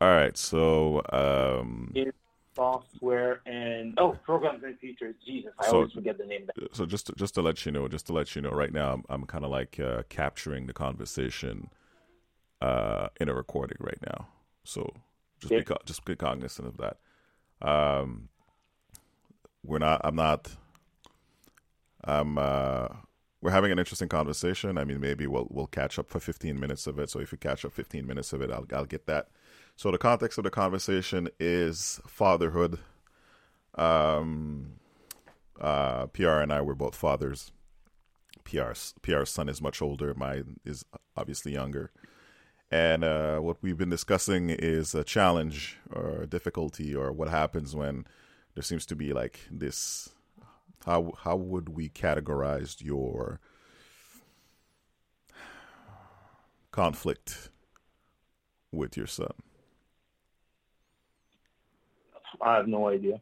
All right, so um, in software and oh, programs and features. Jesus, I So- always forget the name. so just to, just to let you know, just to let you know, right now I'm, I'm kind of like uh, capturing the conversation uh, in a recording right now. So just Yeah. be co- just be cognizant of that. Um, we're not. I'm not. I'm. Uh, we're having an interesting conversation. I mean, maybe we'll we'll catch up for 15 minutes of it. So if you catch up 15 minutes of it, I'll I'll get that. So the context of the conversation is fatherhood. Um, uh, PR and I were both fathers. PR's PR's son is much older. Mine is obviously younger. And uh, what we've been discussing is a challenge or a difficulty or what happens when there seems to be like this. How how would we categorize your conflict with your son? I have no idea.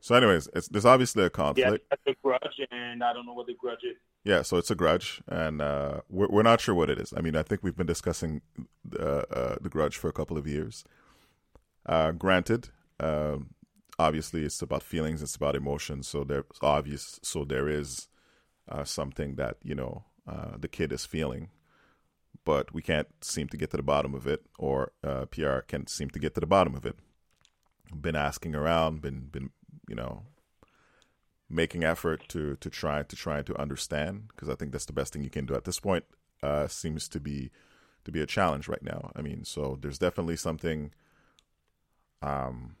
So, anyways, it's, there's obviously a conflict. Yeah, that's a grudge, and I don't know what the grudge is. Yeah, so it's a grudge, and uh, we're we're not sure what it is. I mean, I think we've been discussing uh, uh, the grudge for a couple of years. Uh, granted, um, obviously, it's about feelings, it's about emotions. So there's obvious. So there is uh, something that you know uh, the kid is feeling, but we can't seem to get to the bottom of it, or uh, PR can't seem to get to the bottom of it. Been asking around, been been you know making effort to to try to try to understand because I think that's the best thing you can do at this point. Uh, seems to be to be a challenge right now. I mean, so there's definitely something um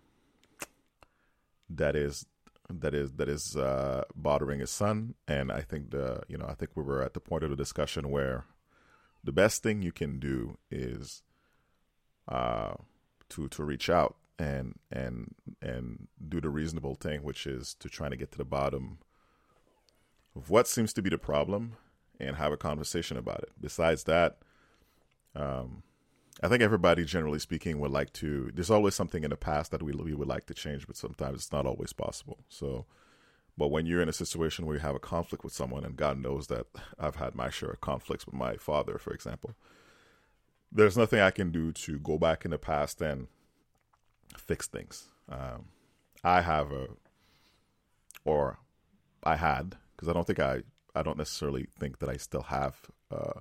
that is that is that is uh, bothering his son, and I think the you know I think we were at the point of the discussion where the best thing you can do is uh to to reach out and and and do the reasonable thing, which is to try to get to the bottom of what seems to be the problem and have a conversation about it. Besides that, um, I think everybody, generally speaking, would like to. There's always something in the past that we we would like to change, but sometimes it's not always possible. So, but when you're in a situation where you have a conflict with someone, and God knows that I've had my share of conflicts with my father, for example, there's nothing I can do to go back in the past and fix things. Um, I have a, or I had, because I don't think I, I don't necessarily think that I still have uh,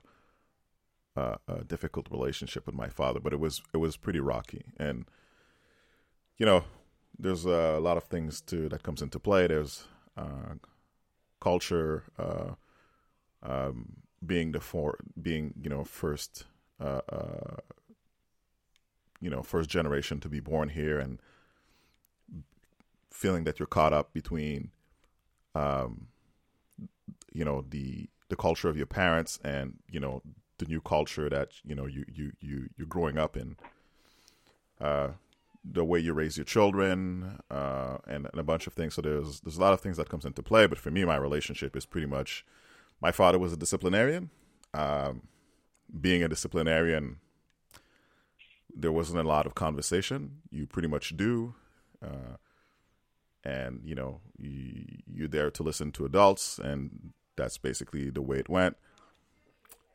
a, a difficult relationship with my father, but it was it was pretty rocky, and you know, there's a lot of things too that comes into play. There's uh, culture, uh, um, being the for being you know first. You know first generation to be born here and feeling that you're caught up between um you know the the culture of your parents and you know the new culture that you know you you you you're growing up in. Uh the way you raise your children uh and, and a bunch of things. So there's there's a lot of things that comes into play but for me my relationship is pretty much my father was a disciplinarian. Um being a disciplinarian there wasn't a lot of conversation. You pretty much do, uh, and you know you, you're there to listen to adults, and that's basically the way it went.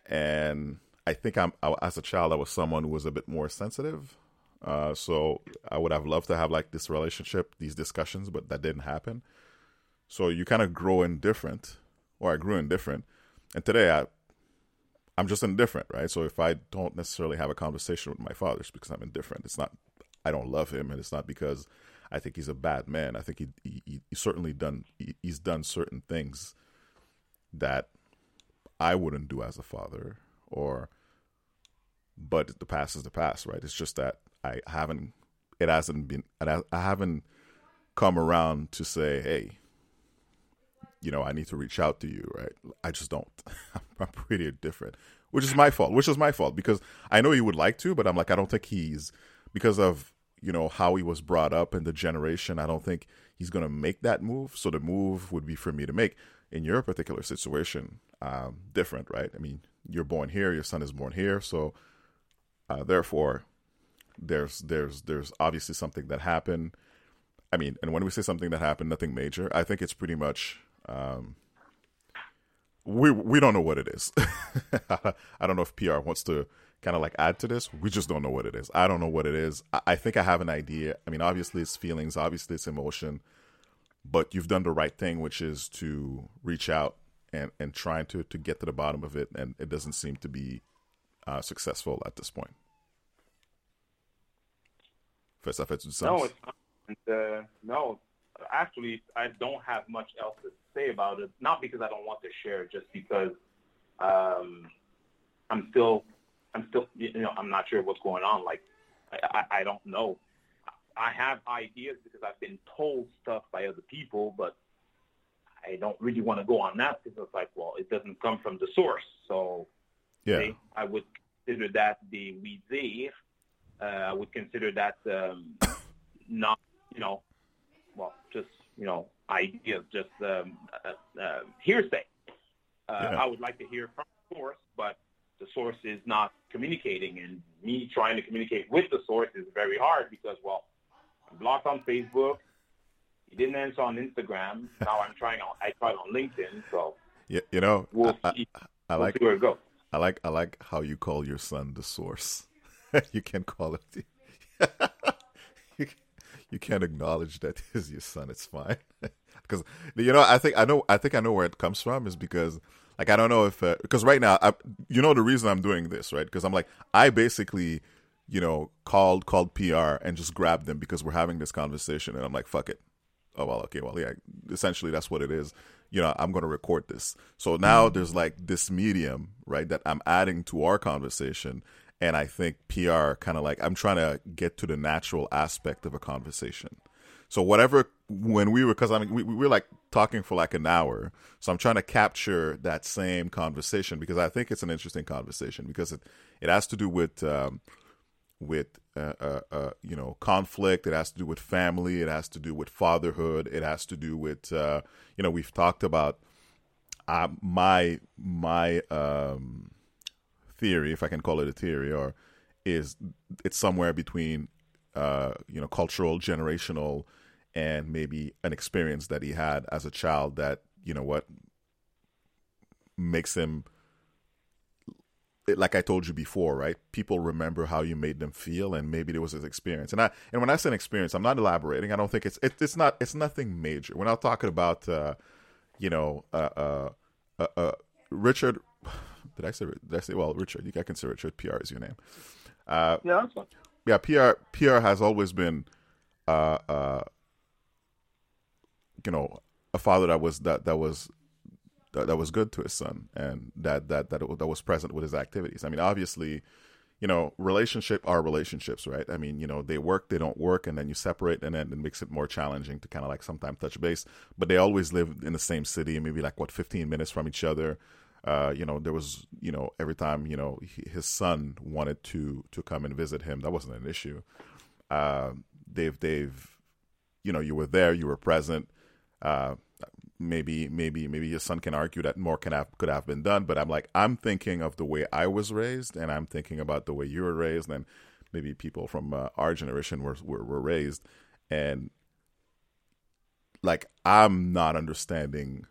And I think I'm I, as a child, I was someone who was a bit more sensitive. Uh, so I would have loved to have like this relationship, these discussions, but that didn't happen. So you kind of grow indifferent, or I grew indifferent, and today I I'm just indifferent, right? So if I don't necessarily have a conversation with my father, it's because I'm indifferent. It's not I don't love him, and it's not because I think he's a bad man. I think he he, certainly done he, he's done certain things that I wouldn't do as a father, or but the past is the past, right? It's just that I haven't it hasn't been I haven't come around to say, hey, you know, I need to reach out to you, right? I just don't. I'm pretty different, which is my fault. Which is my fault because I know he would like to, but I'm like, I don't think he's because of you know how he was brought up and the generation. I don't think he's gonna make that move. So the move would be for me to make. In your particular situation, um, different, right? I mean, you're born here, your son is born here, so uh, therefore, there's there's there's obviously something that happened. I mean, and when we say something that happened, nothing major. I think it's pretty much um, we we don't know what it is. I don't know if PR wants to kind of like add to this. We just don't know what it is. I don't know what it is. I, I think I have an idea. I mean, obviously it's feelings, obviously it's emotion, but you've done the right thing, which is to reach out and and trying to to get to the bottom of it, and it doesn't seem to be uh, successful at this point. First, I've No, it's not. Uh, no, actually, I don't have much else to say about it. Not because I don't want to share, just because um, I'm still, I'm still, you know, I'm not sure what's going on. Like, I, I, I don't know. I have ideas because I've been told stuff by other people, but I don't really want to go on that because it's like, well, it doesn't come from the source. So, yeah, I would consider that the wizir. Uh, I would consider that um, not, you know, well, just you know, ideas, just um, uh, uh, hearsay. Uh, yeah. I would like to hear from the source, but the source is not communicating, and me trying to communicate with the source is very hard because, well, I'm blocked on Facebook. He didn't answer on Instagram. Now I'm trying on. I tried on LinkedIn. So yeah, you know, we'll I, see. I, I we'll like where it goes. I like I like how you call your son the source. you can call it. you, you can't acknowledge that is your son. It's fine because you know I think I know I think I know where it comes from is because like I don't know if because uh, right now I, you know the reason I'm doing this right because I'm like I basically you know called called PR and just grabbed them because we're having this conversation and I'm like fuck it oh well okay well yeah essentially that's what it is you know i'm going to record this so now mm-hmm. there's like this medium right that i'm adding to our conversation and i think pr kind of like i'm trying to get to the natural aspect of a conversation so whatever when we were because i mean we, we were like talking for like an hour so i'm trying to capture that same conversation because i think it's an interesting conversation because it, it has to do with um, with uh, uh, uh, you know conflict. It has to do with family. It has to do with fatherhood. It has to do with uh, you know we've talked about uh, my my um, theory, if I can call it a theory, or is it's somewhere between uh, you know cultural, generational, and maybe an experience that he had as a child that you know what makes him like I told you before, right? People remember how you made them feel, and maybe there was this experience. And I and when I say an experience, I'm not elaborating. I don't think it's it, it's not it's nothing major. We're not talking about uh, you know uh, uh, uh, uh Richard. Did I say did I say well Richard? You can consider Richard. PR is your name. Uh, yeah, that's fine. Yeah, PR PR has always been, uh, uh, you know, a father that was that that was that, that was good to his son and that that that that was present with his activities. I mean, obviously, you know, relationship are relationships, right? I mean, you know, they work, they don't work, and then you separate, and then it makes it more challenging to kind of like sometimes touch base. But they always lived in the same city, maybe like what fifteen minutes from each other. Uh, you know, there was, you know, every time, you know, his son wanted to to come and visit him, that wasn't an issue. Uh, they've they've, you know, you were there, you were present. Uh, maybe maybe maybe your son can argue that more can have could have been done but i'm like i'm thinking of the way i was raised and i'm thinking about the way you were raised and maybe people from uh, our generation were, were were raised and like i'm not understanding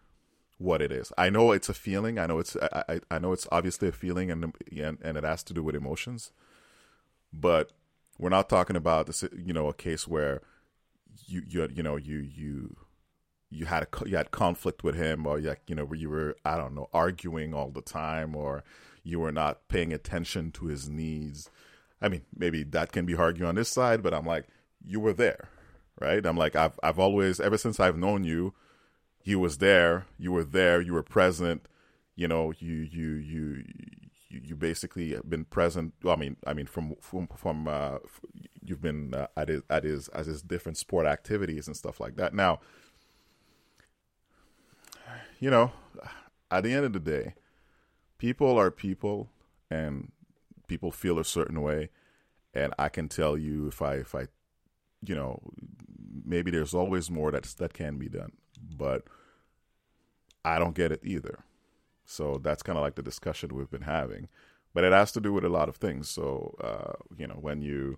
what it is i know it's a feeling i know it's i i, know it's obviously a feeling and and, and it has to do with emotions but we're not talking about this you know a case where you you you know you you you had a, you had conflict with him or like you know where you were I don't know arguing all the time or you were not paying attention to his needs. I mean, maybe that can be argued on this side, but I'm like you were there, right? I'm like I've I've always ever since I've known you, he was there, you were there, you were present, you know, you you you you, you basically have been present. Well, I mean, I mean, from from from uh, you've been uh, at his at his at his different sport activities and stuff like that. Now, you know, at the end of the day, people are people and people feel a certain way. And I can tell you if I, if I, you know, maybe there's always more that's, that can be done, but I don't get it either. So that's kind of like the discussion we've been having, but it has to do with a lot of things. So, uh, you know, when you,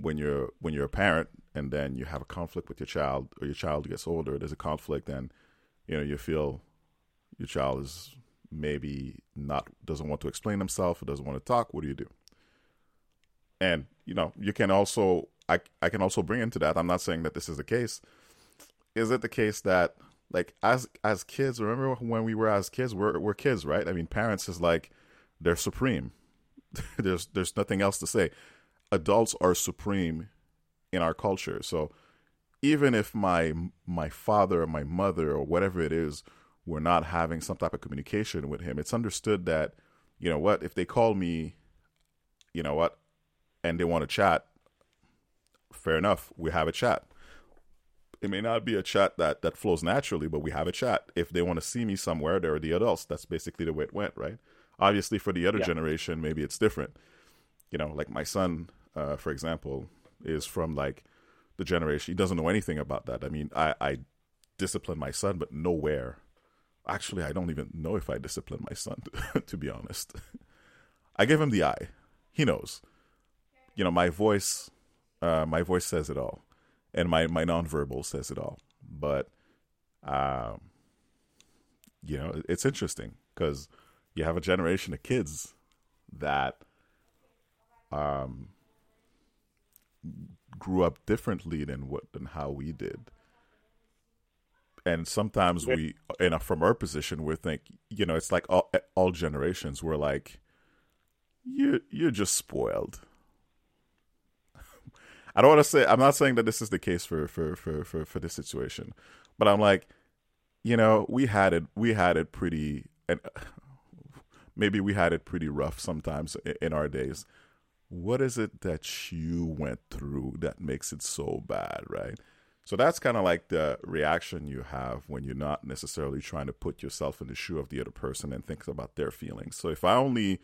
when you're when you're a parent and then you have a conflict with your child or your child gets older there's a conflict and you know you feel your child is maybe not doesn't want to explain himself, or doesn't want to talk, what do you do? And you know, you can also I I can also bring into that. I'm not saying that this is the case. Is it the case that like as as kids, remember when we were as kids, we're we're kids, right? I mean, parents is like they're supreme. there's there's nothing else to say. Adults are supreme in our culture. So even if my my father or my mother or whatever it is were not having some type of communication with him, it's understood that you know what if they call me, you know what, and they want to chat, fair enough, we have a chat. It may not be a chat that that flows naturally, but we have a chat. If they want to see me somewhere, there are the adults. That's basically the way it went, right? Obviously, for the other yeah. generation, maybe it's different. You know, like my son, uh, for example, is from like the generation. He doesn't know anything about that. I mean, I, I discipline my son, but nowhere. Actually, I don't even know if I discipline my son, to be honest. I give him the eye. He knows. You know, my voice, uh, my voice says it all, and my my nonverbal says it all. But, um, you know, it's interesting because you have a generation of kids that um grew up differently than what than how we did and sometimes we you know from our position we think you know it's like all, all generations we're like you you're just spoiled i don't want to say i'm not saying that this is the case for for for for, for this situation but i'm like you know we had it we had it pretty and maybe we had it pretty rough sometimes in our days. What is it that you went through that makes it so bad, right? So that's kind of like the reaction you have when you're not necessarily trying to put yourself in the shoe of the other person and think about their feelings. So if I only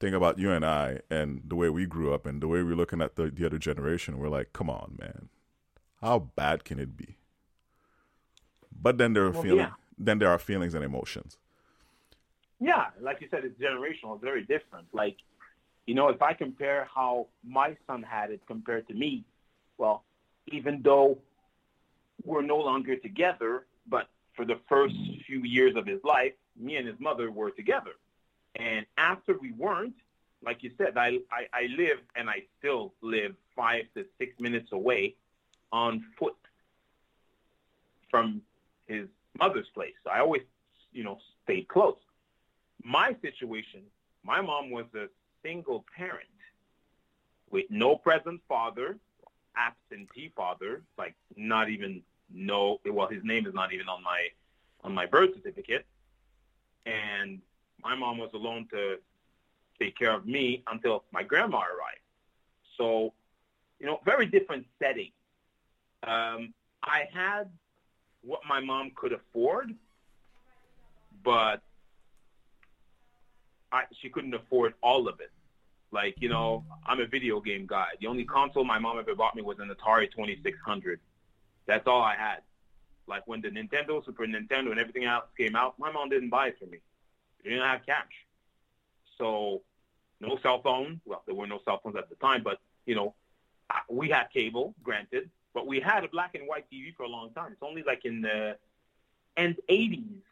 think about you and I and the way we grew up and the way we're looking at the, the other generation, we're like, come on, man. How bad can it be? But then there are well, feelings. Yeah. Then there are feelings and emotions. Yeah, like you said, it's generational. It's very different. Like, you know, if I compare how my son had it compared to me, well, even though we're no longer together, but for the first few years of his life, me and his mother were together. And after we weren't, like you said, I, I, I live and I still live five to six minutes away on foot from his mother's place. I always, you know, stayed close. My situation, my mom was a single parent with no present father, absentee father, like not even no well his name is not even on my on my birth certificate. And my mom was alone to take care of me until my grandma arrived. So, you know, very different setting. Um, I had what my mom could afford, but I, she couldn't afford all of it. Like, you know, I'm a video game guy. The only console my mom ever bought me was an Atari 2600. That's all I had. Like when the Nintendo, Super Nintendo, and everything else came out, my mom didn't buy it for me. She didn't have cash. So no cell phone. Well, there were no cell phones at the time, but, you know, we had cable, granted, but we had a black and white TV for a long time. It's only like in the end 80s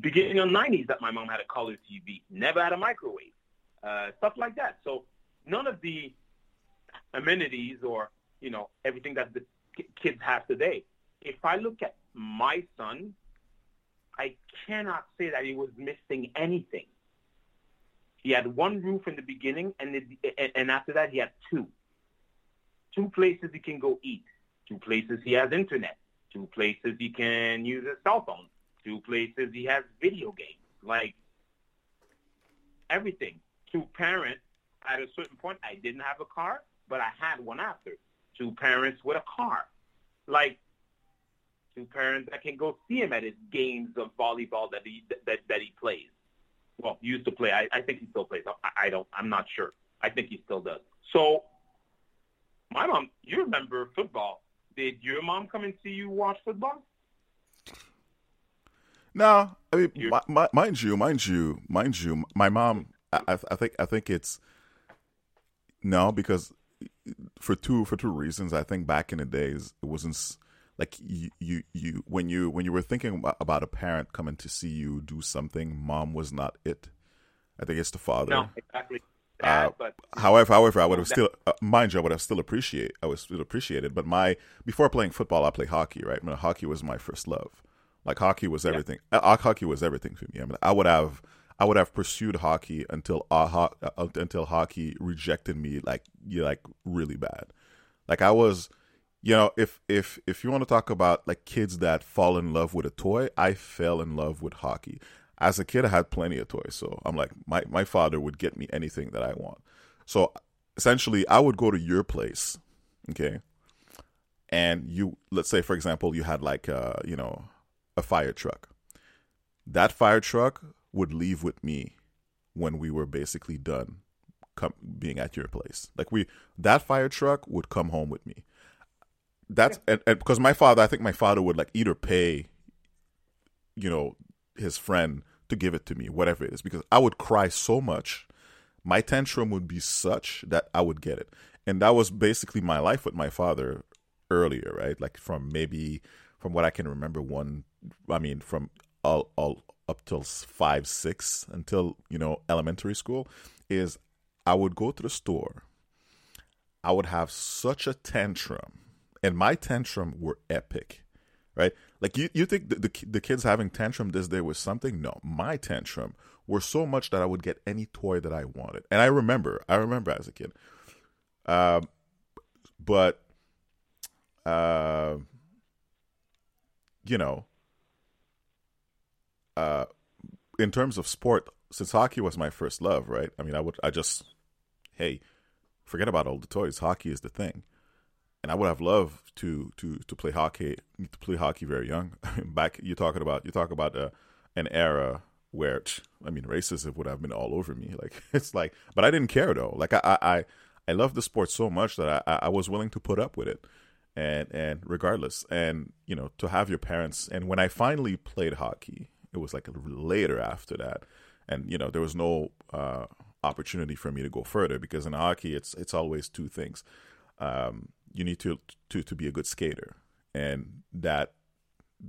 beginning of 90s that my mom had a color TV, never had a microwave, uh, stuff like that. So none of the amenities or, you know, everything that the kids have today. If I look at my son, I cannot say that he was missing anything. He had one roof in the beginning, and it, and after that he had two. Two places he can go eat. Two places he has internet. Two places he can use his cell phone two places he has video games, like everything. Two parents at a certain point, I didn't have a car, but I had one after. Two parents with a car, like two parents that can go see him at his games of volleyball that he that that he plays. Well, used to play. I, I think he still plays. I, I don't. I'm not sure. I think he still does. So, my mom. You remember football? Did your mom come and see you watch football? No, I mean, my, my, mind you, mind you, mind you, my mom. I, I think I think it's no because for two for two reasons. I think back in the days it wasn't like you, you, you when you when you were thinking about a parent coming to see you do something, mom was not it. I think it's the father. No, exactly. That, Uh, but However, however, I would have That- still, uh, mind you, I would have still appreciate, I would still appreciate it. But my before playing football, I played hockey. Right, I mean, hockey was my first love. Like hockey was everything. Uh, hockey was everything for me. I mean, I would have, I would have pursued hockey until uh, ho- uh, until hockey rejected me, like you like really bad. Like I was, you know, if if if you want to talk about like kids that fall in love with a toy, I fell in love with hockey. As a kid, I had plenty of toys, so I'm like, my my father would get me anything that I want. So essentially, I would go to your place, okay, and you let's say for example, you had like uh you know a fire truck. That fire truck would leave with me when we were basically done com- being at your place. Like we that fire truck would come home with me. That's and, and because my father, I think my father would like either pay, you know, his friend to give it to me, whatever it is, because I would cry so much. My tantrum would be such that I would get it, and that was basically my life with my father earlier, right? Like from maybe from what I can remember, one, I mean, from all all up till five, six, until you know elementary school, is I would go to the store. I would have such a tantrum, and my tantrum were epic, right? Like you, you think the, the the kids having tantrum this day was something? No, my tantrum were so much that I would get any toy that I wanted, and I remember, I remember as a kid, um, but, uh, you know, uh, in terms of sport, since hockey was my first love, right? I mean, I would, I just, hey, forget about all the toys. Hockey is the thing, and I would have loved to to to play hockey to play hockey very young. Back, you're talking about you talk about uh, an era where I mean, racism would have been all over me. Like it's like, but I didn't care though. Like I I I, I love the sport so much that I I was willing to put up with it. And and regardless, and you know, to have your parents, and when I finally played hockey, it was like later after that, and you know, there was no uh, opportunity for me to go further because in hockey, it's it's always two things. Um, you need to to to be a good skater, and that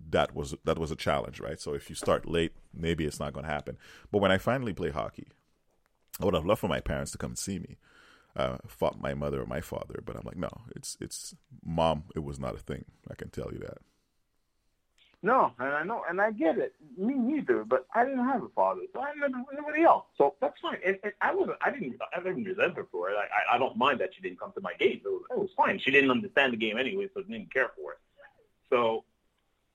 that was that was a challenge, right? So if you start late, maybe it's not going to happen. But when I finally play hockey, I would have loved for my parents to come and see me. Uh, fought my mother or my father, but I'm like, no, it's it's mom. It was not a thing. I can tell you that. No, and I know, and I get it. Me neither. But I didn't have a father, so I had nobody else. So that's fine. And, and I wasn't. I didn't. I didn't resent her for it. Like, I, I don't mind that she didn't come to my game. It was, it was fine. She didn't understand the game anyway, so didn't care for it. So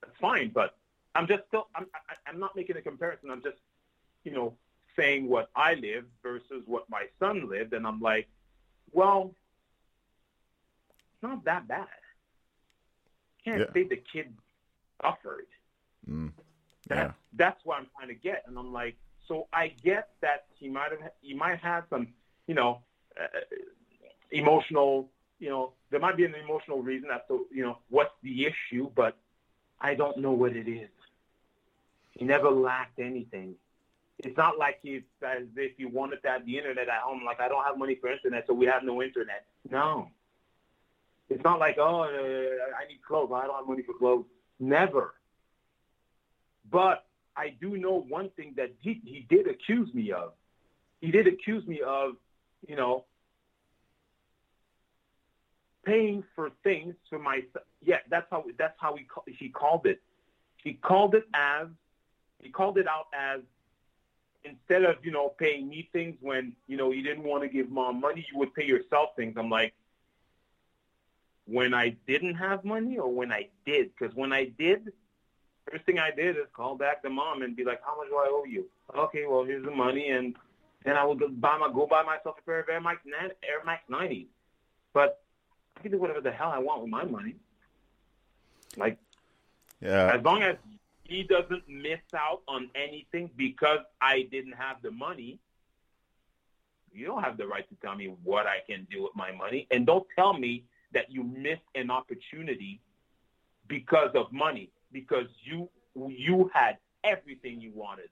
that's fine. But I'm just still. I'm. I, I'm not making a comparison. I'm just, you know, saying what I lived versus what my son lived, and I'm like, well, it's not that bad. Can't Yeah. say the kid suffered. Mm. That, Yeah. That's what I'm trying to get, and I'm like, so I get that he might have, he might have some, you know, uh, emotional, you know, there might be an emotional reason as to, you know, what's the issue, but I don't know what it is. He never lacked anything. It's not like he's as if he wanted to have the internet at home. Like I don't have money for internet, so we have no internet. No. It's not like oh, uh, I need clothes. I don't have money for clothes. Never. But I do know one thing that he, he did accuse me of. He did accuse me of, you know, paying for things for my. Yeah, that's how that's how he he called it. He called it as he called it out as instead of you know paying me things when you know you didn't want to give mom money, you would pay yourself things. I'm like, when I didn't have money or when I did? Because when I did, first thing I did is call back the mom and be like, how much do I owe you? Okay, well here's the money, and then I would go buy my go buy myself a pair of Air Max Air Max 90s. But I can do whatever the hell I want with my money. Like Yeah. as long as he doesn't miss out on anything because I didn't have the money, you don't have the right to tell me what I can do with my money. And don't tell me that you missed an opportunity because of money, because you you had everything you wanted.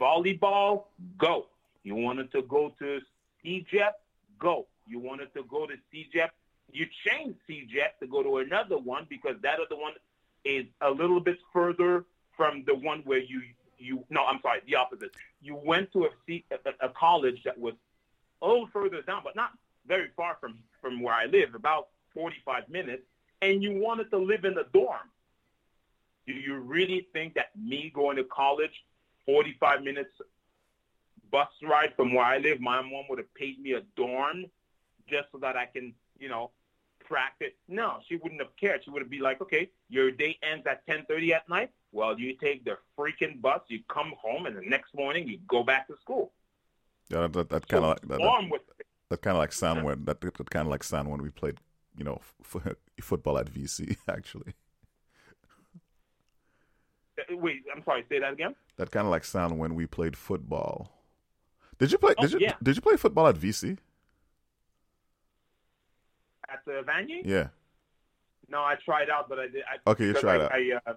Volleyball, go. You wanted to go to CEGEP, go. You wanted to go to CEGEP you change CEGEP to go to another one because that other one is a little bit further from the one where you you no I'm sorry the opposite you went to a, C, a, a college that was a little further down but not very far from from where I live about 45 minutes and you wanted to live in a dorm do you really think that me going to college 45 minutes bus ride from where I live my mom would have paid me a dorm just so that I can you know practice. No, she wouldn't have cared. She would have be like, okay, your day ends at 10:30 at night. Well, you take the freaking bus, you come home, and the next morning you go back to school. Yeah, that, that, that kind of so like that, that, that kind of like sound when that, that kind of like sound when we played, you know, f- football at VC actually. Uh, wait, I'm sorry. Say that again. That kind of like sound when we played football. Did you play? Oh, did you yeah. did you play football at VC? at the Vanier? Yeah. No, I tried out, but I did. I, okay, you tried I, out. I, uh,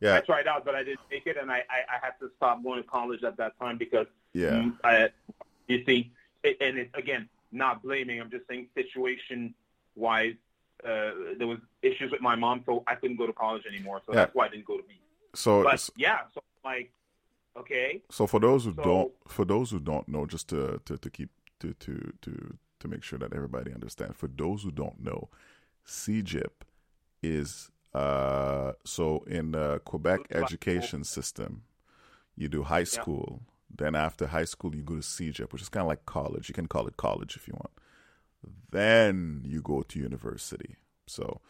yeah, I tried out, but I didn't make it, and I, I, I had to stop going to college at that time because yeah, I, you see, it, and it's again not blaming. I'm just saying situation wise, uh, there was issues with my mom, so I couldn't go to college anymore. So yeah. that's why I didn't go to B. So, but yeah, so like, okay. So for those who so, don't, for those who don't know, just to to, to keep to to to to make sure that everybody understands. For those who don't know, CEGEP is uh, so in the Quebec education system, you do high school. Yeah. Then after high school, you go to CEGEP, which is kind of like college. You can call it college if you want. Then you go to university. So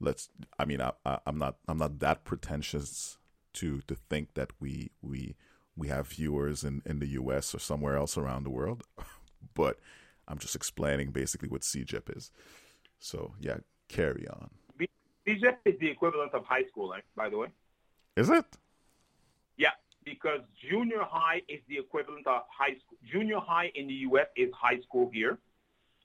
let's. I mean, I, I, I'm not. I'm not that pretentious to to think that we we we have viewers in in the U.S. or somewhere else around the world, but I'm just explaining basically what CEGEP is. So yeah, carry on. CEGEP is the equivalent of high school, by the way. Is it? Yeah, because junior high is the equivalent of high school. Junior high in the U.S. is high school here.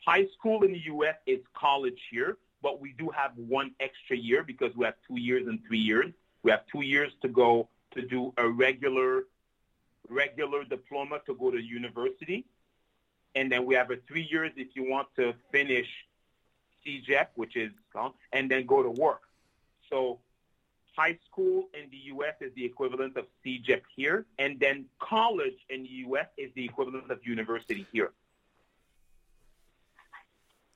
High school in the U.S. is college here, but we do have one extra year because we have two years and three years. We have two years to go to do a regular regular diploma to go to university and then we have a three years if you want to finish CEGEP, which is, and then go to work. So high school in the U.S. is the equivalent of CEGEP here, and then college in the U.S. is the equivalent of university here.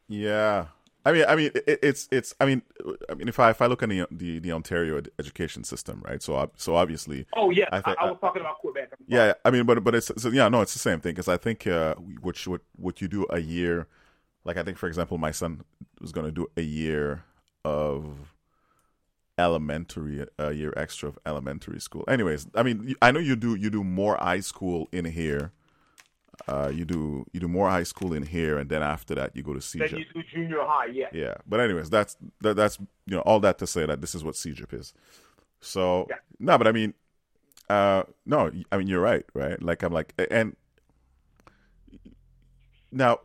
Yeah, I mean, I mean, it, it's it's. I mean, I mean, if I if I look at the the, the Ontario education system, right? So so obviously. Oh yeah, I, th- I, I was talking about Quebec. Yeah, I mean, but but it's so, yeah, no, it's the same thing because I think uh, what what what you do a year, like I think for example, my son was going to do a year of elementary a year extra of elementary school. Anyways, I mean, I know you do you do more high school in here uh, you do you do more high school in here, and then after that you go to CEGEP. Then you do junior high, yeah. Yeah, but anyways, that's that, that's you know all that to say that this is what CEGEP is. So yeah. no, but I mean, uh, no, I mean you're right, right? Like I'm like, and now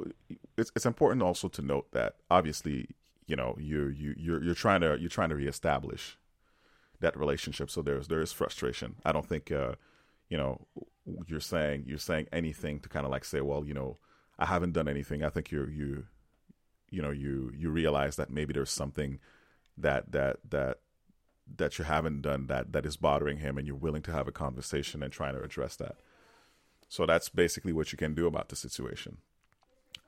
it's it's important also to note that obviously you know you you you're you're trying to you're trying to reestablish that relationship. So there's there is frustration. I don't think uh, you know you're saying you're saying anything to kind of like say, well, you know, I haven't done anything. I think you you you know you you realize that maybe there's something that that that that you haven't done that that is bothering him, and you're willing to have a conversation and trying to address that. So that's basically what you can do about the situation.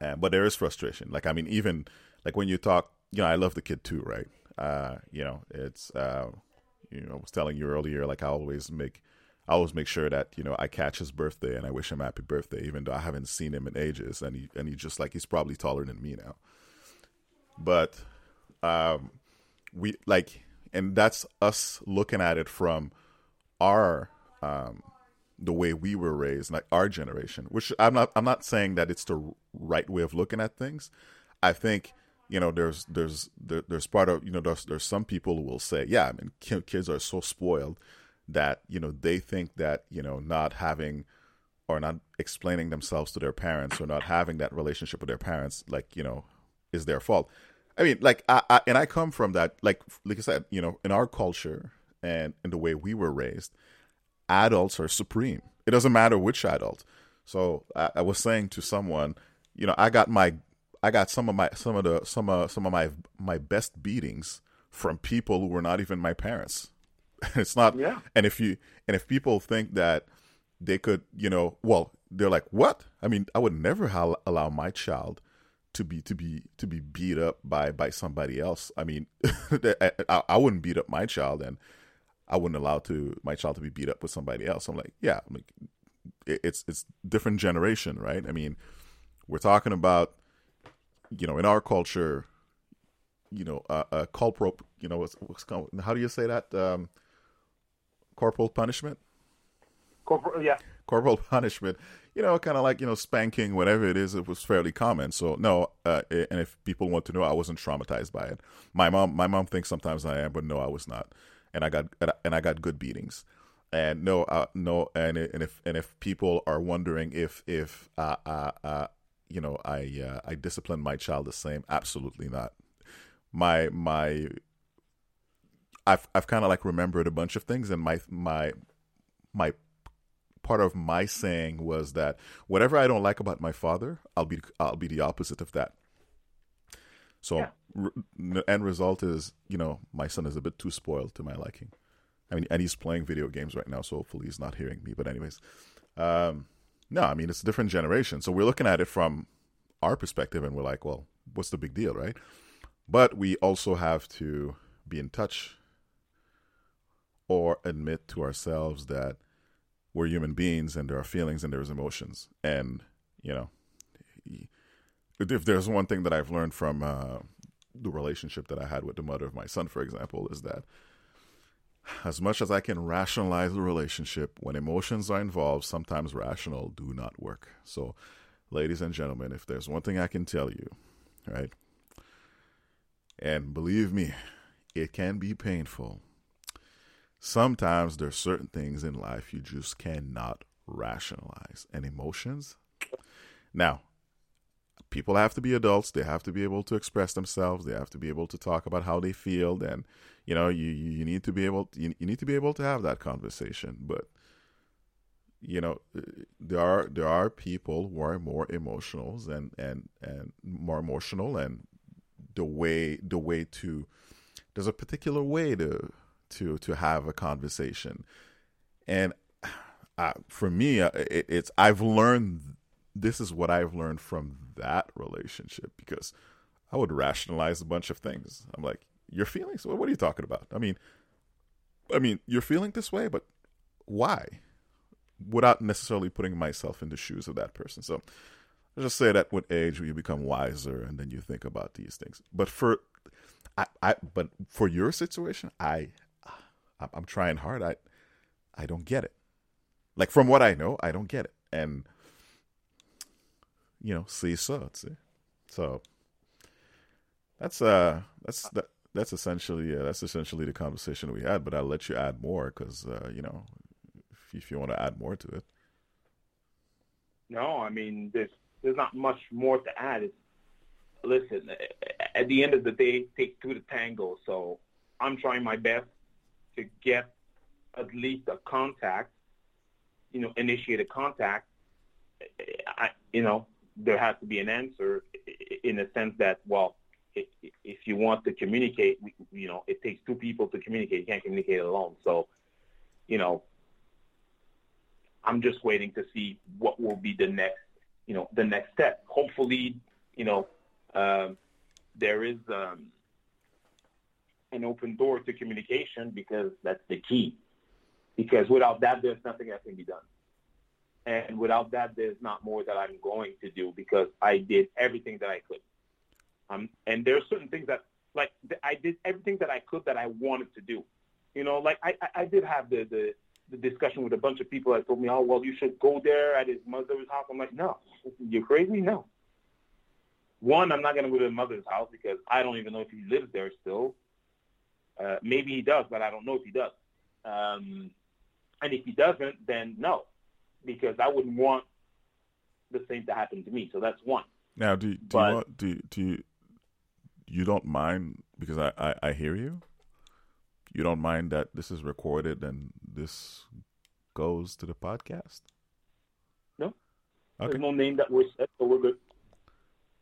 But there is frustration. Like I mean, even like when you talk, you know, I love the kid too, right? Uh, you know, it's uh, you know, I was telling you earlier, like I always make I always make sure that you know I catch his birthday and I wish him happy birthday, even though I haven't seen him in ages, and he and he just like he's probably taller than me now. But um, we like, and that's us looking at it from our um, the way we were raised, like our generation. Which I'm not I'm not saying that it's the right way of looking at things. I think you know there's there's there, there's part of you know there's there's some people who will say yeah I mean kids are so spoiled that you know they think that you know not having or not explaining themselves to their parents or not having that relationship with their parents like you know is their fault. I mean like I, I and i come from that like like i said you know in our culture and in the way we were raised adults are supreme. It doesn't matter which adult. So I, I was saying to someone you know i got my I got some of my some of the some of some of my my best beatings from people who were not even my parents. it's not Yeah. and if you and if people think that they could, you know, well, they're like, "What?" I mean, I would never hal- allow my child to be to be to be beat up by by somebody else. I mean, I, I wouldn't beat up my child, and I wouldn't allow to my child to be beat up with somebody else. I'm like, yeah, I'm like, it- it's it's different generation, right? I mean, we're talking about, you know, in our culture, you know, uh, uh corporal, you know, what's, what's called, how do you say that? Um, corporal punishment Corporal, yeah. corporal punishment, you know, kind of like you know spanking, whatever it is. It was fairly common. So no, uh, and if people want to know, I wasn't traumatized by it. My mom, my mom thinks sometimes I am, but no, I was not, and I got and I got good beatings. And no, uh, no, and and if and if people are wondering if if uh, uh, uh you know I uh, I discipline my child the same, absolutely not. My my I've I've kind of like remembered a bunch of things, and my my my part of my saying was that whatever I don't like about my father, I'll be I'll be the opposite of that. So Yeah. r- the end result is, you know, my son is a bit too spoiled to my liking. I mean, and he's playing video games right now, so hopefully he's not hearing me. But anyways, um, no, I mean it's a different generation, so we're looking at it from our perspective, and we're like, well, what's the big deal, right? But we also have to be in touch or admit to ourselves that we're human beings and there are feelings and there's emotions. And, you know, if there's one thing that I've learned from uh, the relationship that I had with the mother of my son, for example, is that as much as I can rationalize the relationship, when emotions are involved, sometimes rational do not work. So, ladies and gentlemen, if there's one thing I can tell you, right? And believe me, it can be painful. Sometimes there's certain things in life you just cannot rationalize. And emotions, now, people have to be adults. They have to be able to express themselves. They have to be able to talk about how they feel. And you know, you you need to be able you, you need to be able to have that conversation. But you know, there are there are people who are more emotional and and and more emotional, and the way the way to there's a particular way to to to have a conversation, and uh, for me, uh, it, it's I've learned this is what I've learned from that relationship because I would rationalize a bunch of things. I'm like, your feelings? What are you talking about? I mean, I mean, you're feeling this way, but why? Without necessarily putting myself in the shoes of that person. So I just say that with age, you become wiser, and then you think about these things. But for, I, I, but for your situation, I, I'm trying hard. I, I don't get it. Like from what I know, I don't get it, and you know, see so, see. So that's uh, that's that, that's essentially uh, that's essentially the conversation we had. But I'll let you add more because uh, you know, if, if you want to add more to it. No, I mean there's there's not much more to add. It's, listen, at the end of the day, take two to tango. So I'm trying my best to get at least a contact, you know, initiate a contact. I, you know, there has to be an answer in a sense that, well, if you want to communicate, you know, it takes two people to communicate. You can't communicate alone. So, you know, I'm just waiting to see what will be the next, you know, the next step. Hopefully, you know, um, there is um, an open door to communication because that's the key. Because without that, there's nothing that can be done. And without that, there's not more that I'm going to do because I did everything that I could. Um, and there are certain things that, like, I did everything that I could that I wanted to do. You know, like I, I did have the, the the discussion with a bunch of people that told me, oh, well, you should go there at his mother's house. I'm like, no, you're crazy? No. One, I'm not going to go to his mother's house because I don't even know if he lives there still. Uh, maybe he does, but I don't know if he does. Um, and if he doesn't, then no, because I wouldn't want the same to happen to me. So that's one. Now, do, do But- you want, do do you you don't mind because I, I I hear you. You don't mind that this is recorded and this goes to the podcast. No. Okay. There's no name that we're set, so we're good.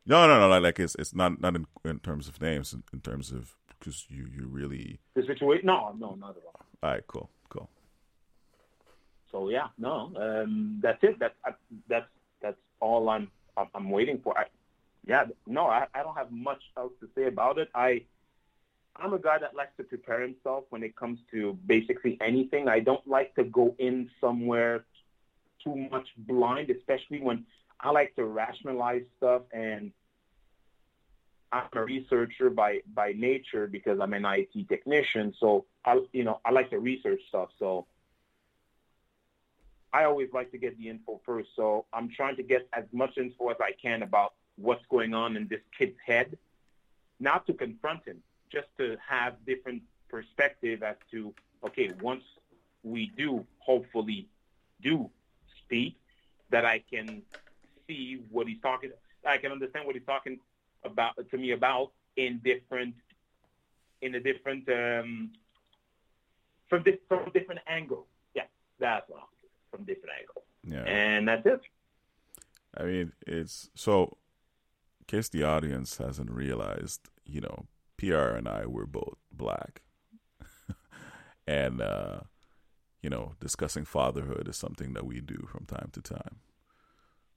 No, no, no. Like it's it's not not in, in terms of names, in, in terms of because you you really the situation. No, no, not at all. All right, cool, cool. So yeah, no, um, that's it. That's that's that's all I'm I'm waiting for. I, yeah, no, I, I don't have much else to say about it. I I'm a guy that likes to prepare himself when it comes to basically anything. I don't like to go in somewhere too much blind, especially when I like to rationalize stuff and I'm a researcher by by nature because I'm an IT technician. So I you know I like to research stuff. So I always like to get the info first. So I'm trying to get as much info as I can about what's going on in this kid's head, not to confront him, just to have different perspective as to okay once we do hopefully do speak that I can see what he's talking. I can understand what he's talking about to me about in different in a different um, from this from a different angle. Yeah, that's what from different angle. Yeah, and that's it. I mean, it's so. In case the audience hasn't realized, you know, PR and I were both black, and uh, you know, discussing fatherhood is something that we do from time to time.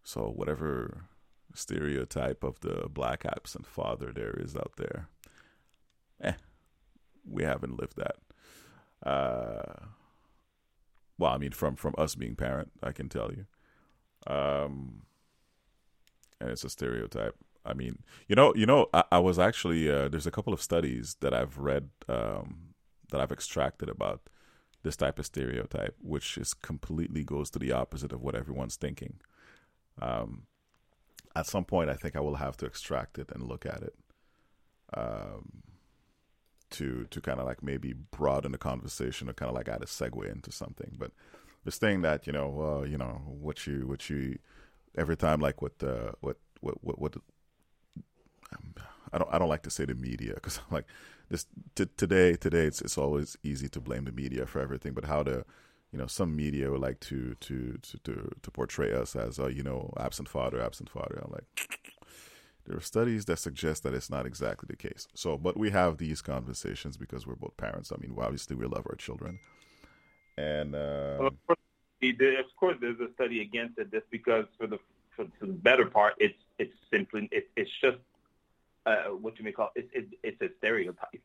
So whatever stereotype of the black absent father there is out there, eh, we haven't lived that. Uh, well, I mean, from from us being parent, I can tell you, um, and it's a stereotype. I mean, you know, you know, I, I was actually uh, there's a couple of studies that I've read um, that I've extracted about this type of stereotype, which is completely goes to the opposite of what everyone's thinking. Um, at some point, I think I will have to extract it and look at it um, to to kind of like maybe broaden the conversation or kind of like add a segue into something. But this thing that you know, uh, you know, what you what you every time like what the what what what what. I don't. I don't like to say the media because I'm like this t- today. Today, it's it's always easy to blame the media for everything. But how to you know, some media would like to to to to, to portray us as, uh, you know, absent father, absent father. I'm like, there are studies that suggest that it's not exactly the case. So, but we have these conversations because we're both parents. I mean, obviously, we love our children, and uh, well, of, course, of course, there's a study against it, just because for the for, for the better part, it's it's simply it, it's just uh, what you may call it, it, it's a stereotype.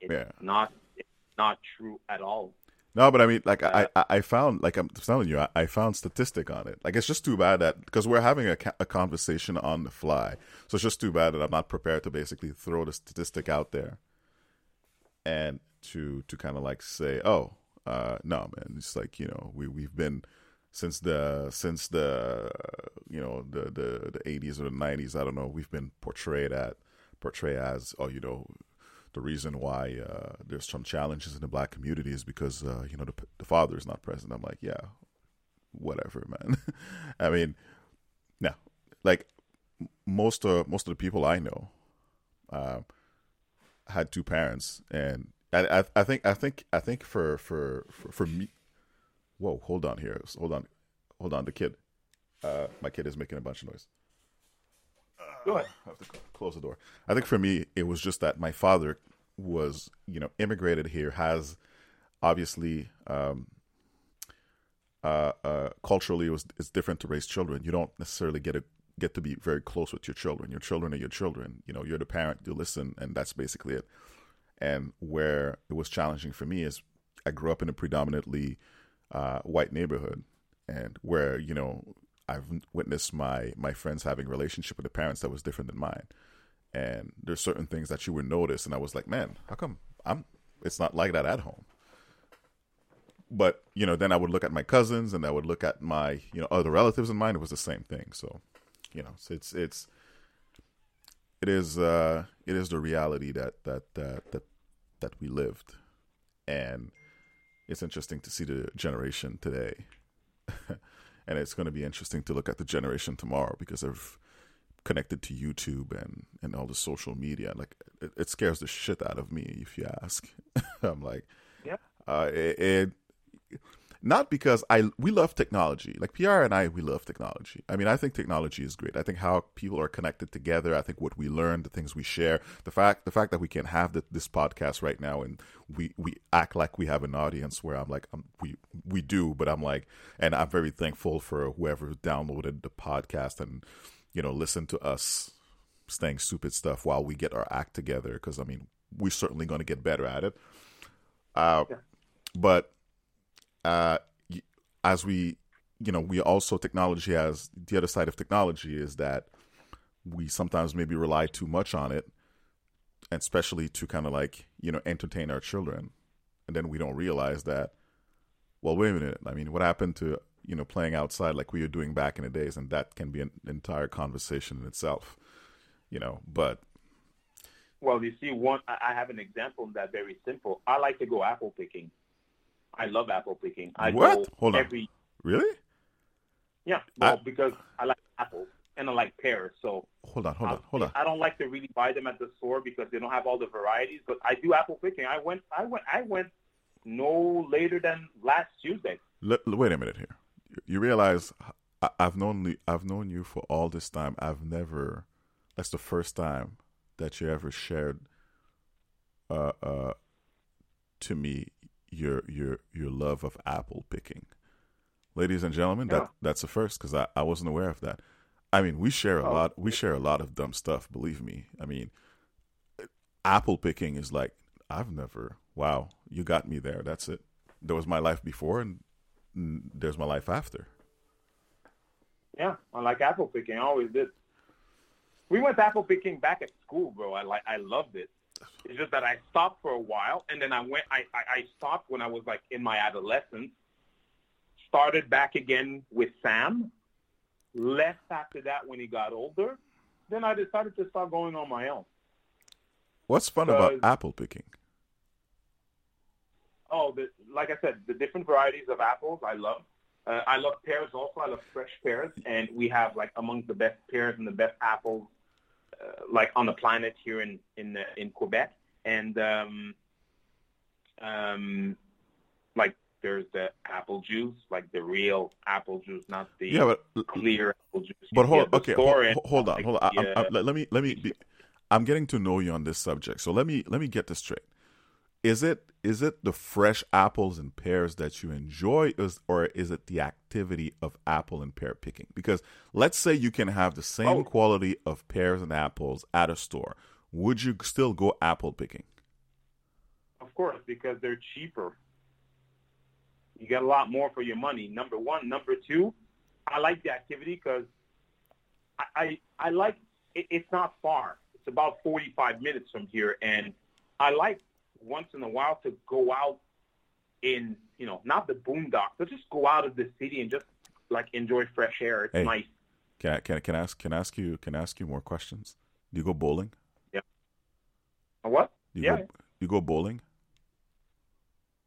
It's yeah. not it's not true at all. No, but I mean, like I, I found, like I'm telling you, I, I, found statistic on it. Like it's just too bad that because we're having a, a conversation on the fly, so it's just too bad that I'm not prepared to basically throw the statistic out there, and to to kind of like say, oh, uh, no, man, it's like you know we we've been since the since the you know the the the 80s or the 90s. I don't know. We've been portrayed at portrayed as oh you know the reason why uh, there's some challenges in the black community is because uh, you know the, the father is not present. I'm like, yeah, whatever, man. I mean, no, like most of most of the people I know uh, had two parents, and I, I, I think I think I think for for for, for me, whoa, hold on here, hold on, hold on, the kid, uh, my kid is making a bunch of noise. Go ahead. I have to close the door. I think for me, it was just that my father was, you know, immigrated here, has obviously um, uh, uh, culturally it was it's different to raise children. You don't necessarily get a get to be very close with your children. Your children are your children. You know, you're the parent. You listen, and that's basically it. And where it was challenging for me is I grew up in a predominantly uh, white neighborhood, and where you know I've witnessed my my friends having relationship with the parents that was different than mine. And there's certain things that you would notice, and I was like, man, how come I'm? It's not like that at home. But you know, then I would look at my cousins, and I would look at my you know other relatives in mine. It was the same thing. So, you know, it's it's it is uh it is the reality that that that that that we lived, and it's interesting to see the generation today. And it's going to be interesting to look at the generation tomorrow because they've connected to YouTube and and all the social media. Like it, it scares the shit out of me if you ask. I'm like, yeah. Uh, it, it, not because I we love technology. Like PR and I, we love technology. I mean, I think technology is great. I think how people are connected together. I think what we learn, the things we share, the fact the fact that we can have the, this podcast right now and we we act like we have an audience. Where I'm like, I'm, we we do, but I'm like, and I'm very thankful for whoever downloaded the podcast and you know listen to us saying stupid stuff while we get our act together. Because I mean, we're certainly going to get better at it. Uh, yeah. But uh, as we, you know, we also technology has the other side of technology is that we sometimes maybe rely too much on it, and especially to kind of like you know entertain our children, and then we don't realize that. Well, wait a minute. I mean, what happened to you know playing outside like we were doing back in the days, and that can be an entire conversation in itself, you know. But well, you see, one I have an example that very simple. I like to go apple picking. I love apple picking. I what? Hold on. Every... Really? Yeah. Well, I... because I like apples and I like pears. So hold on, hold on, hold on. I don't like to really buy them at the store because they don't have all the varieties. But I do apple picking. I went, I went, I went no later than last Tuesday. L- wait a minute here. You realize I- I've known I've known you for all this time. I've never. That's the first time that you ever shared. Uh, uh, to me your your your love of apple picking. Ladies and gentlemen, yeah. that that's the first because I, I wasn't aware of that. I mean, we share a oh. lot. We share a lot of dumb stuff. Believe me. I mean, apple picking is like I've never. Wow, you got me there. That's it. There was my life before, and there's my life after. Yeah, I like apple picking. I always did. We went apple picking back at school, bro. I like. I loved it. It's just that I stopped for a while, and then I went. I, I, I stopped when I was like in my adolescence. Started back again with Sam. Left after that when he got older. Then I decided to start going on my own. What's fun about apple picking? Oh, the, like I said, the different varieties of apples I love. Uh, I love pears also. I love fresh pears, and we have like among the best pears and the best apples like on the planet here in in uh, in Quebec, and um, um, like there's the apple juice, like the real apple juice, not the yeah, but, clear apple juice. But hold, okay, hold, hold, on, hold on. I, I, I, let me let me. Be, I'm getting to know you on this subject, so let me let me get this straight. Is it is it the fresh apples and pears that you enjoy, or is it the activity of apple and pear picking? Because let's say you can have the same oh. quality of pears and apples at a store, would you still go apple picking? Of course, because they're cheaper. You get a lot more for your money. Number one, number two, I like the activity because I, I I like it, it's not far. It's about forty five minutes from here, and I like once in a while to go out in, you know, not the boondocks, but just go out of the city and just like enjoy fresh air. It's hey, nice. Can I, can I, can I ask can I ask you can I ask you more questions? Do you go bowling? Yeah. A what? Do you yeah. Go, you go bowling?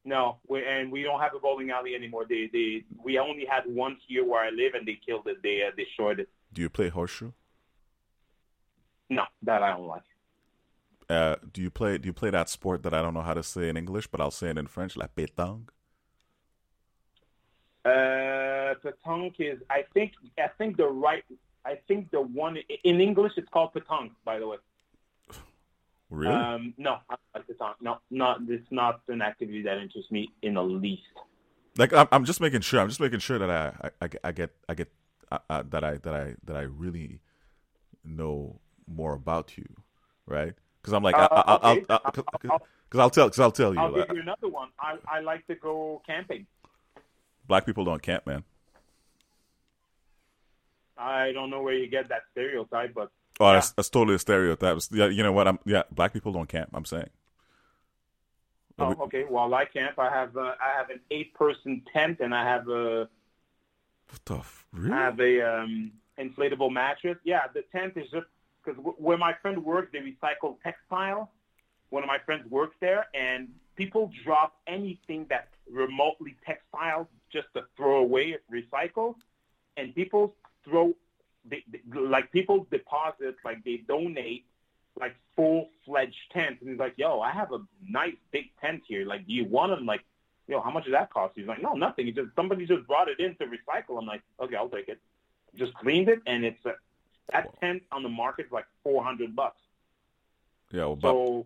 No, we, and we don't have a bowling alley anymore. They, they, we only had one here where I live, and they killed it. They, uh, they destroyed it. Do you play horseshoe? No, that I don't like. Uh, do you play? Do you play that sport that I don't know how to say in English, but I'll say it in French, la pétanque? Uh, pétanque is. I think. I think the right. I think the one in English it's called pétanque. By the way. Really? Um, no, pétanque. No, not. It's not an activity that interests me in the least. Like I'm, I'm just making sure. I'm just making sure that I, I, I get, I get, uh, uh, that I, that I, that I really know more about you, right? Because I'm like, uh, I, will okay. I'll, I'll, because I'll tell, because I'll tell you. I'll give you another one. I, I like to go camping. Black people don't camp, man. I don't know where you get that stereotype, but oh, yeah. that's, that's totally a stereotype. Yeah, you know what? I'm yeah. Black people don't camp. I'm saying. Oh, okay. Well, I camp. I have uh, I have an eight person tent, and I have a. What the f- really? I have a um, inflatable mattress. Yeah, the tent is just because w- where my friend works, they recycle textile. One of my friends works there, and people drop anything that's remotely textile just to throw away, recycle, and people throw, they, they, like people deposit, like they donate, like full fledged tents, and he's like, "Yo, I have a nice big tent here. Like, do you want them? Like, yo, how much did that cost? He's like, no, nothing. He just somebody just brought it in to recycle. I'm like, okay, I'll take it. Just cleaned it, and it's uh, that tent on the market is like four hundred bucks. Yeah, well, but, So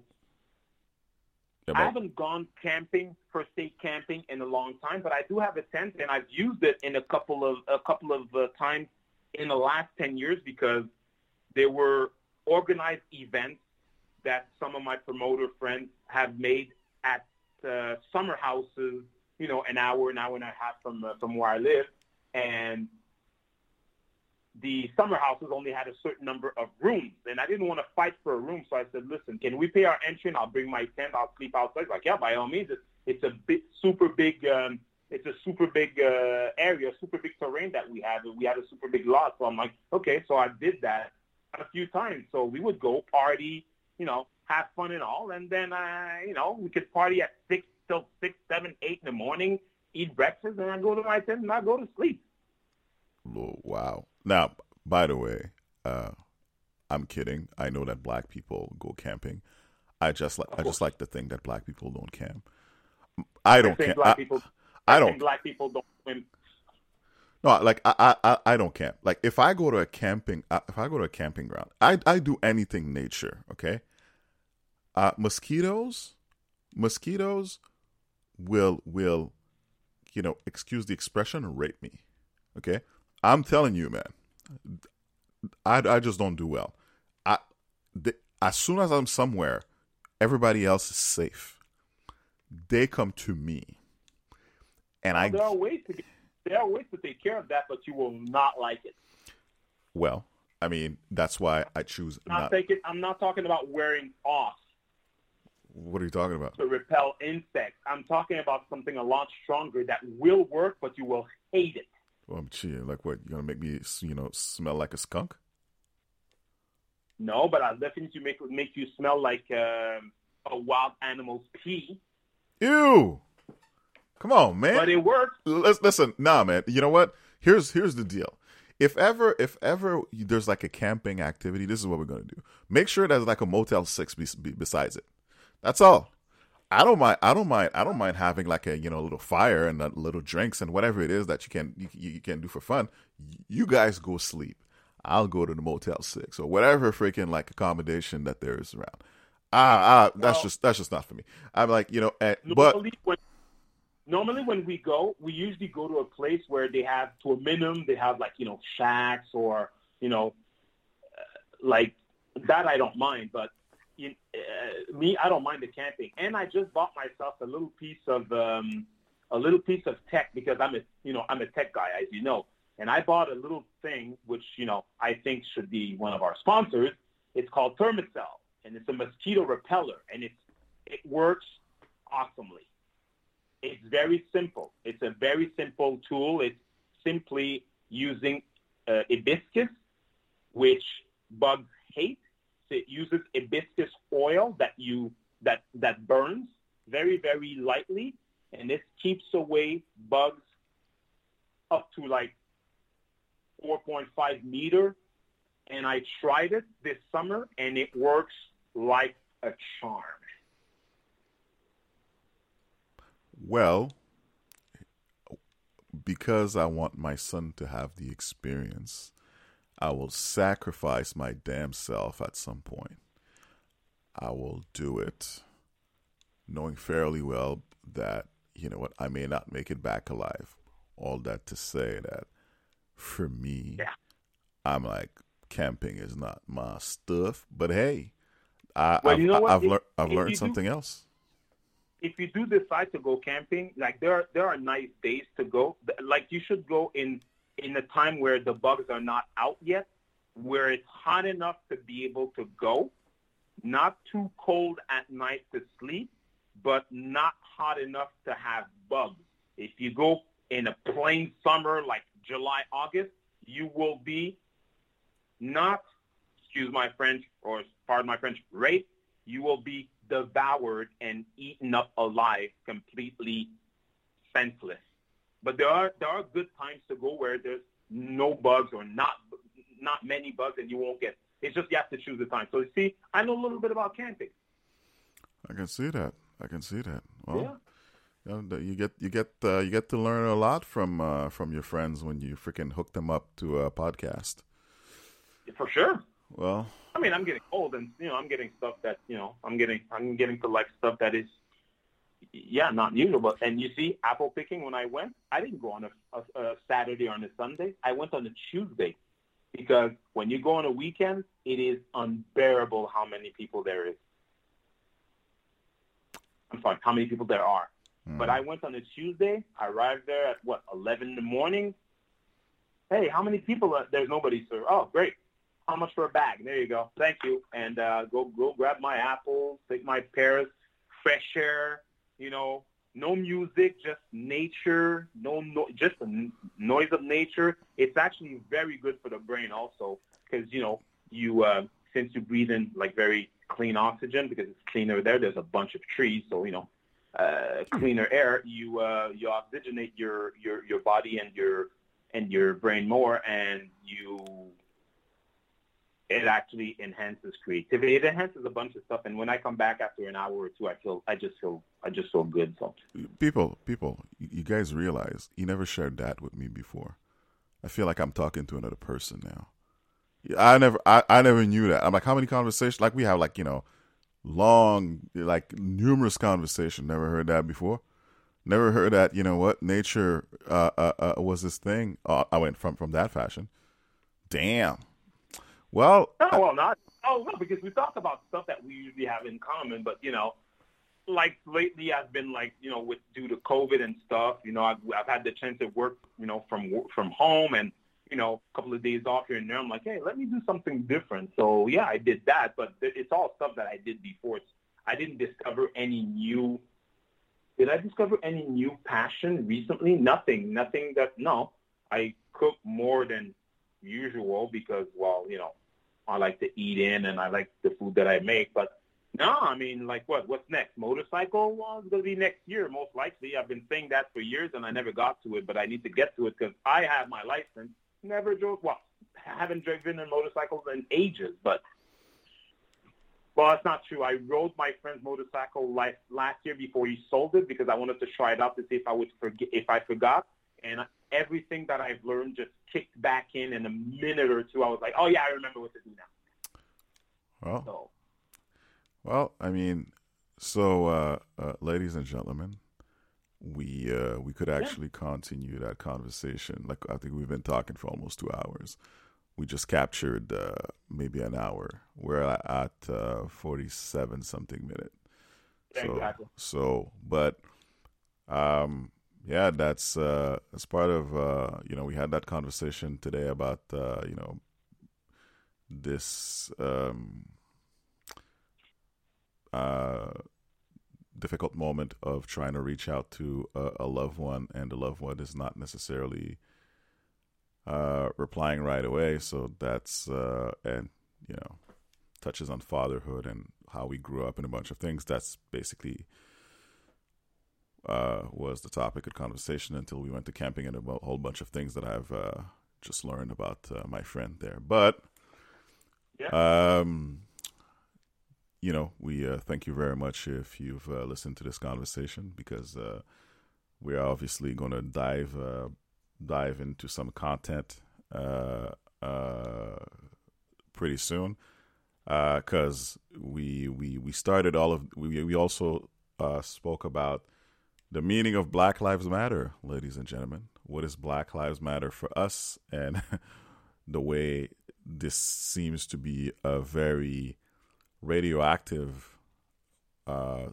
yeah, I haven't gone camping for state camping in a long time, but I do have a tent, and I've used it in a couple of a couple of uh, times in the last ten years because there were organized events that some of my promoter friends have made at uh, summer houses. You know, an hour, an hour and a half from uh, from where I live, and the summer houses only had a certain number of rooms, and I didn't want to fight for a room, so I said, "Listen, can we pay our entry? And I'll bring my tent. I'll sleep outside." Like, yeah, by all means. It's, it's a big, super big. Um, it's a super big uh, area, super big terrain that we have. We had a super big lot, so I'm like, okay. So I did that a few times. So we would go party, you know, have fun and all, and then uh, you know we could party at six till six, seven, eight in the morning, eat breakfast, and I go to my tent and I go to sleep. Oh, wow. Now, by the way, uh, I'm kidding. I know that black people go camping. I just like I just like to think that black people don't camp. I don't I camp. black I, people. I think don't. black people don't swim. No, like I, I, I- I don't camp. Like if I go to a camping, uh, if I go to a camping ground, I, I do anything nature. Okay. Uh, mosquitoes, mosquitoes will will, you know, excuse the expression, rape me. Okay. I'm telling you, man. I, I just don't do well. I, the, as soon as I'm somewhere, everybody else is safe. They come to me, and oh, I there are ways to get, there are ways to take care of that, but you will not like it. Well, I mean, that's why I choose Not not. taking, I'm not talking about wearing off What are you talking about? to repel insects. I'm talking about something a lot stronger that will work, but you will hate it. Well, I'm cheating. Like, what? You gonna make me, you know, smell like a skunk? No, but I'll definitely make make you smell like um, a wild animal's pee. Ew! Come on, man. But it works. Let's listen. Nah, man. You know what? Here's here's the deal. If ever if ever there's like a camping activity, this is what we're gonna do. Make sure there's like a Motel Six be, be, besides it. That's all. I don't mind. I don't mind. I don't mind having like a you know a little fire and a little drinks and whatever it is that you can you, you can do for fun. You guys go sleep. I'll go to the Motel Six or whatever freaking like accommodation that there is around. Ah, ah that's Well- just that's just not for me. I'm like you know, eh, but Normally, when, normally when we go, we usually go to a place where they have, to a minimum, they have like you know shacks or you know, uh, like that. I don't mind, but you, uh, me, I don't mind the camping. And I just bought myself a little piece of um, a little piece of tech because I'm a you know I'm a tech guy, as you know. And I bought a little thing which you know I think should be one of our sponsors. It's called Thermacell, and it's a mosquito repeller, and it's it works awesomely. It's very simple. It's a very simple tool. It's simply using uh, hibiscus, which bugs hate. It uses hibiscus oil that you that that burns very very lightly, and this keeps away bugs up to like 4.5 meter. And I tried it this summer, and it works like a charm. Well, because I want my son to have the experience, I will sacrifice my damn self at some point. I will do it, knowing fairly well that, you know what, I may not make it back alive. All that to say that for me, Yeah. I'm like, camping is not my stuff, but hey, I, Well, I've, you know? I've, If- lear- I've learned do- something else. if you do decide to go camping, like there are there are nice days to go. Like you should go in in a time where the bugs are not out yet, where it's hot enough to be able to go, not too cold at night to sleep, but not hot enough to have bugs. If you go in a plain summer like July, August, you will be not, excuse my French or pardon my French, raped. You will be devoured and eaten up alive, completely senseless. But there are there are good times to go where there's no bugs or not not many bugs, and you won't get. It's just you have to choose the time. So you see, I know a little bit about camping. I can see that. I can see that. Well, Yeah. You, get you get uh, you get to learn a lot from uh, from your friends when you freaking hook them up to a podcast. For sure. Well, I mean, I'm getting old, and you know, I'm getting stuff that you know, I'm getting I'm getting to like stuff that is, yeah, not usual. But and you see, apple picking when I went, I didn't go on a, a, a Saturday or on a Sunday. I went on a Tuesday because when you go on a weekend, it is unbearable how many people there is. I'm sorry, how many people there are. Mm. But I went on a Tuesday. I arrived there at what 11 in the morning. Hey, how many people? Are, there's nobody, sir. Oh, great. How much for a bag? There you go. Thank you. And uh, go go grab my apples, take my pears, fresh air. You know, no music, just nature. No, no just the noise of nature. It's actually very good for the brain also because you know you uh, since you breathe in like very clean oxygen because it's cleaner there. There's a bunch of trees, so you know uh, cleaner air. You uh, you oxygenate your your your body and your and your brain more, and you it actually enhances creativity. It enhances a bunch of stuff. And when I come back after an hour or two, I feel I just feel I just feel good. So people, people, you guys realize you never shared that with me before. I feel like I'm talking to another person now. I never, I, I never knew that. I'm like, how many conversations? Like we have, like you know, long, like numerous conversations. Never heard that before. Never heard that. You know what? Nature uh, uh, uh, was this thing. Oh, I went from from that fashion. Damn. Well, no, well, not. Oh, no, because we talk about stuff that we usually have in common, but you know, like lately I've been like, you know, with due to COVID and stuff, you know, I've, I've had the chance to work, you know, from from home and you know, a couple of days off here and there. I'm like, hey, let me do something different. So yeah, I did that, but it's all stuff that I did before. It's, I didn't discover any new. Did I discover any new passion recently? Nothing. Nothing that. No, I cook more than usual because, well, you know, I like to eat in and I like the food that I make. But no, I mean, like what? What's next? Motorcycle? Well, it's gonna be next year, most likely. I've been saying that for years and I never got to it, but I need to get to it because I have my license never drove. Well, haven't driven a motorcycle in ages, but well, that's not true. I rode my friend's motorcycle like last year before he sold it because I wanted to try it out to see if I would forget if I forgot. And everything that I've learned just kicked back in in a minute or two. I was like, oh yeah, I remember what to do now. Well, so. well, I mean, so uh, uh, ladies and gentlemen, we uh, we could actually yeah. continue that conversation. Like I think we've been talking for almost two hours. We just captured uh, maybe an hour. We're at uh, forty-seven something minute. So, exactly. So, but um, yeah, that's uh, that's part of uh, you know we had that conversation today about uh, you know this um, uh, difficult moment of trying to reach out to a, a loved one, and the loved one is not necessarily uh, replying right away. So that's uh, and you know touches on fatherhood and how we grew up and a bunch of things. That's basically uh, was the topic of conversation until we went to camping and a whole bunch of things that I've uh, just learned about uh, my friend there. But yeah. um, you know, we uh, thank you very much if you've uh, listened to this conversation because uh, we're obviously going to dive uh, dive into some content uh, uh, pretty soon because we we we started all of we we also spoke about the meaning of Black Lives Matter, ladies and gentlemen. What is Black Lives Matter for us, and the way this seems to be a very radioactive uh,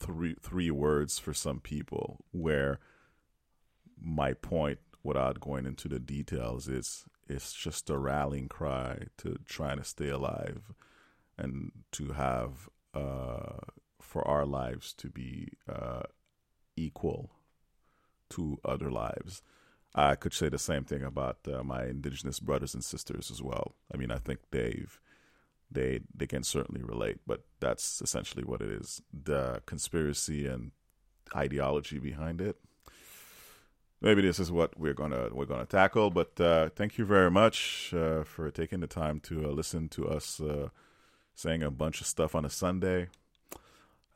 three three words for some people where my point without going into the details is it's just a rallying cry to trying to stay alive and to have uh, for our lives to be uh, equal to other lives. I could say the same thing about uh, my indigenous brothers and sisters as well. I mean, I think they've they they can certainly relate. But that's essentially what it is: the conspiracy and ideology behind it. Maybe this is what we're gonna we're gonna tackle. But uh, thank you very much uh, for taking the time to uh, listen to us uh, saying a bunch of stuff on a Sunday.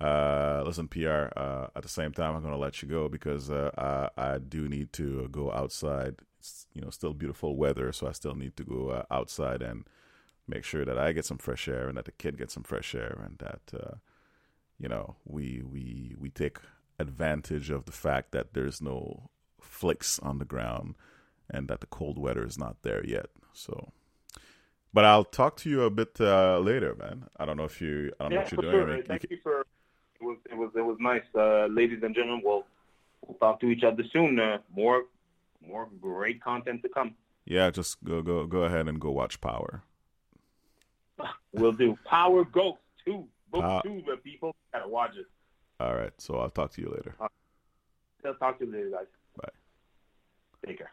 Uh, listen, PR. Uh, at the same time, I'm gonna let you go because uh, I, I do need to go outside. It's you know still beautiful weather, so I still need to go uh, outside and make sure that I get some fresh air and that the kid gets some fresh air and that uh, you know we we we take advantage of the fact that there's no flicks on the ground and that the cold weather is not there yet. So, but I'll talk to you a bit uh, later, man. I don't know if you I don't yeah, know what you're doing. Sure. Thank you you for was it was it was nice, uh, ladies and gentlemen. We'll we'll talk to each other soon. Uh, more more great content to come. yeah, just go go go ahead and go watch Power. We'll do Power Ghost two, book Uh, two. The people gotta watch it. All right, so I'll talk to you later. I'll talk to you later, guys. Bye. Take care.